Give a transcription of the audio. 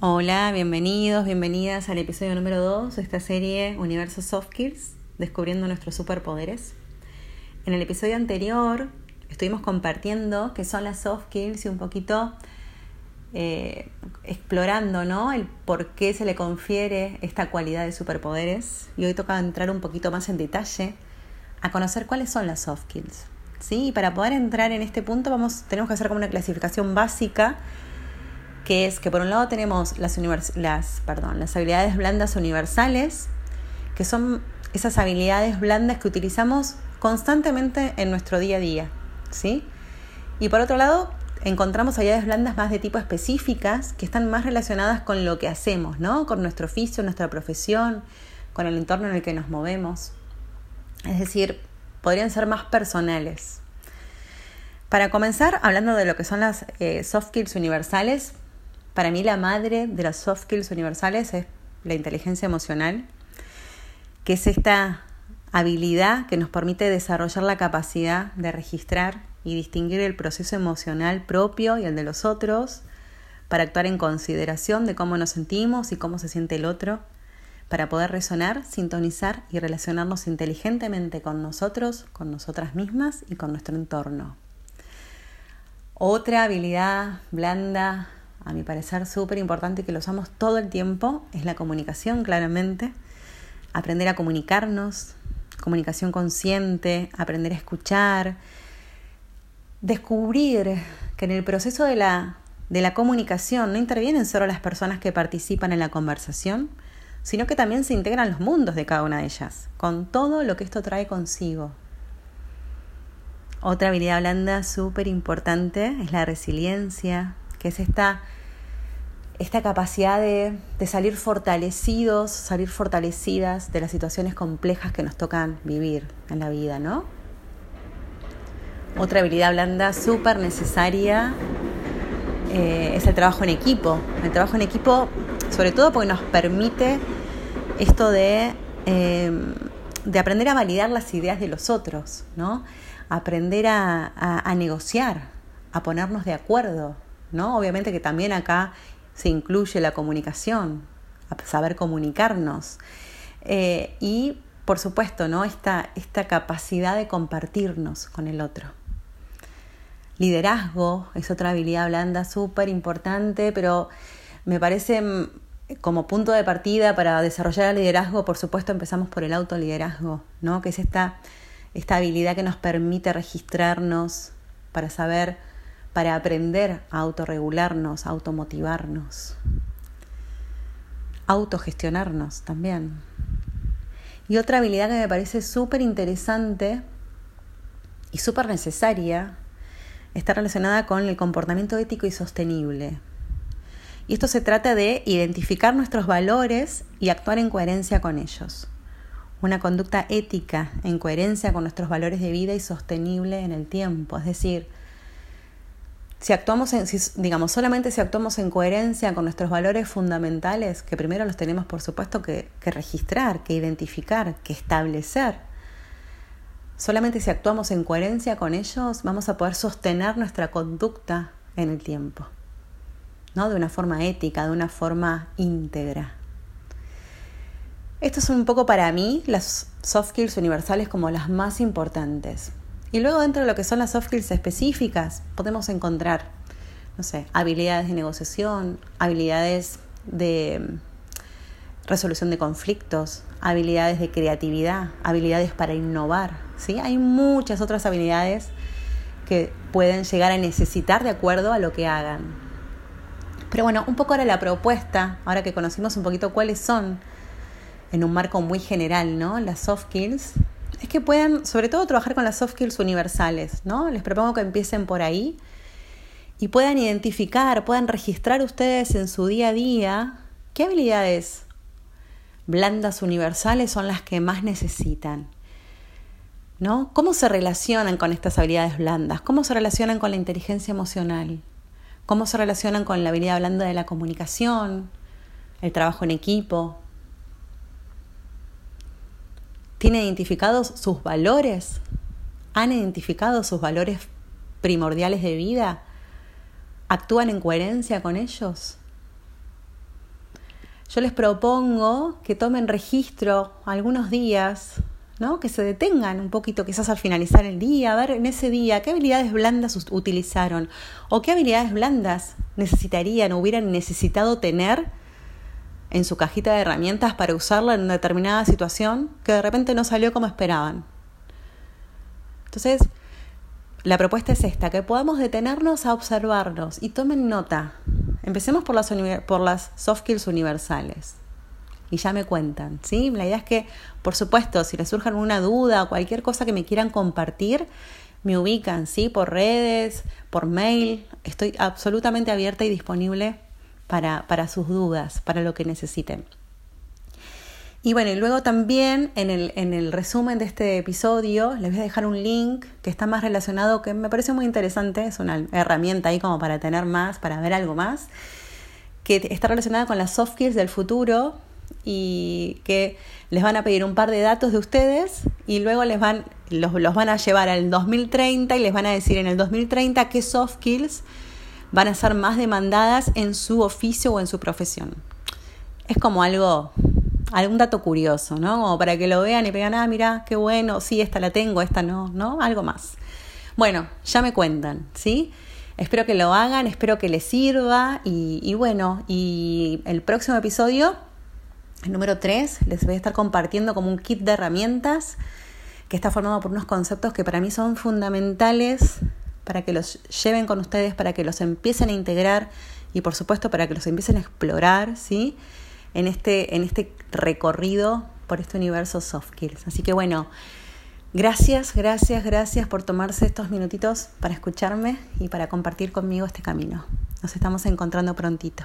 Hola, bienvenidos, bienvenidas al episodio número 2 de esta serie Universo Soft Skills, descubriendo nuestros superpoderes. En el episodio anterior estuvimos compartiendo qué son las soft skills y un poquito eh, explorando ¿no? el por qué se le confiere esta cualidad de superpoderes. Y hoy toca entrar un poquito más en detalle a conocer cuáles son las soft skills. ¿sí? Y para poder entrar en este punto vamos, tenemos que hacer como una clasificación básica que es que por un lado tenemos las, las, perdón, las habilidades blandas universales, que son esas habilidades blandas que utilizamos constantemente en nuestro día a día, ¿sí? Y por otro lado, encontramos habilidades blandas más de tipo específicas, que están más relacionadas con lo que hacemos, ¿no? Con nuestro oficio, nuestra profesión, con el entorno en el que nos movemos. Es decir, podrían ser más personales. Para comenzar, hablando de lo que son las eh, soft skills universales, para mí la madre de las soft skills universales es la inteligencia emocional, que es esta habilidad que nos permite desarrollar la capacidad de registrar y distinguir el proceso emocional propio y el de los otros, para actuar en consideración de cómo nos sentimos y cómo se siente el otro, para poder resonar, sintonizar y relacionarnos inteligentemente con nosotros, con nosotras mismas y con nuestro entorno. Otra habilidad blanda, a mi parecer súper importante que lo usamos todo el tiempo, es la comunicación, claramente. Aprender a comunicarnos, comunicación consciente, aprender a escuchar, descubrir que en el proceso de la, de la comunicación no intervienen solo las personas que participan en la conversación, sino que también se integran los mundos de cada una de ellas, con todo lo que esto trae consigo. Otra habilidad blanda súper importante es la resiliencia, que es esta esta capacidad de, salir fortalecidos, salir fortalecidas de las situaciones complejas que nos tocan vivir en la vida, ¿no? Otra habilidad blanda súper necesaria eh, es el trabajo en equipo. El trabajo en equipo, sobre todo porque nos permite esto de, em, de aprender a validar las ideas de los otros, ¿no? Aprender a, a negociar, a ponernos de acuerdo, ¿no? Obviamente que también acá se incluye la comunicación, saber comunicarnos. Eh, y, por supuesto, ¿no? esta, esta capacidad de compartirnos con el otro. Liderazgo es otra habilidad blanda súper importante, pero me parece mm, como punto de partida para desarrollar el liderazgo, por supuesto, empezamos por el autoliderazgo, ¿no? que es esta, esta habilidad que nos permite registrarnos para saber para aprender a autorregularnos, a automotivarnos, autogestionarnos también. Y otra habilidad que me parece súper interesante y súper necesaria está relacionada con el comportamiento ético y sostenible. Y esto se trata de identificar nuestros valores y actuar en coherencia con ellos. Una conducta ética en coherencia con nuestros valores de vida y sostenible en el tiempo. Es decir, si actuamos en, digamos, solamente si actuamos en coherencia con nuestros valores fundamentales, que primero los tenemos por supuesto que, que registrar, que identificar, que establecer, solamente si actuamos en coherencia con ellos vamos a poder sostener nuestra conducta en el tiempo, ¿no? De una forma ética, de una forma íntegra. Esto es un poco para mí las soft skills universales como las más importantes. Y luego dentro de lo que son las soft skills específicas, podemos encontrar, no sé, habilidades de negociación, habilidades de mm, resolución de conflictos, habilidades de creatividad, habilidades para innovar, ¿sí? Hay muchas otras habilidades que pueden llegar a necesitar de acuerdo a lo que hagan. Pero bueno, un poco ahora la propuesta, ahora que conocimos un poquito cuáles son en un marco muy general, ¿no? Las soft skills, es que puedan, sobre todo, trabajar con las soft skills universales, ¿no? Les propongo que empiecen por ahí y puedan identificar, puedan registrar ustedes en su día a día qué habilidades blandas universales son las que más necesitan. ¿No? ¿Cómo se relacionan con estas habilidades blandas? ¿Cómo se relacionan con la inteligencia emocional? ¿Cómo se relacionan con la habilidad blanda de la comunicación, el trabajo en equipo, ¿Tienen identificados sus valores? ¿Han identificado sus valores primordiales de vida? ¿Actúan en coherencia con ellos? yo les propongo que tomen registro algunos días, ¿no? Que se detengan un poquito quizás al finalizar el día, a ver en ese día qué habilidades blandas utilizaron o qué habilidades blandas necesitarían o hubieran necesitado tener en su cajita de herramientas para usarla en una determinada situación que de repente no salió como esperaban. Entonces, la propuesta es esta, que podamos detenernos a observarnos y tomen nota. Empecemos por las, por las soft skills universales. Y ya me cuentan, ¿sí? La idea es que, por supuesto, si les surge alguna duda o cualquier cosa que me quieran compartir, me ubican, ¿sí? Por redes, por mail. Estoy absolutamente abierta y disponible para, para sus dudas, para lo que necesiten. Y bueno, y luego también en el, en el resumen de este episodio les voy a dejar un link que está más relacionado, que me parece muy interesante, es una herramienta ahí como para tener más, para ver algo más, que está relacionada con las soft skills del futuro y que les van a pedir un par de datos de ustedes y luego les van, los, los van a llevar al 2030 y les van a decir en el 2030 qué soft skills van a ser más demandadas en su oficio o en su profesión. Es como algo algún dato curioso, ¿no? Como para que lo vean y vean, ah, mira, qué bueno, sí, esta la tengo, esta no, ¿no? Algo más. Bueno, ya me cuentan, ¿sí? Espero que lo hagan, espero que les sirva y, y bueno, y el próximo episodio, el número 3, les voy a estar compartiendo como un kit de herramientas que está formado por unos conceptos que para mí son fundamentales para que los lleven con ustedes, para que los empiecen a integrar y por supuesto para que los empiecen a explorar, ¿sí? en este, en este recorrido por este universo soft skills. Así que bueno, gracias, gracias, gracias por tomarse estos minutitos para escucharme y para compartir conmigo este camino. Nos estamos encontrando prontito.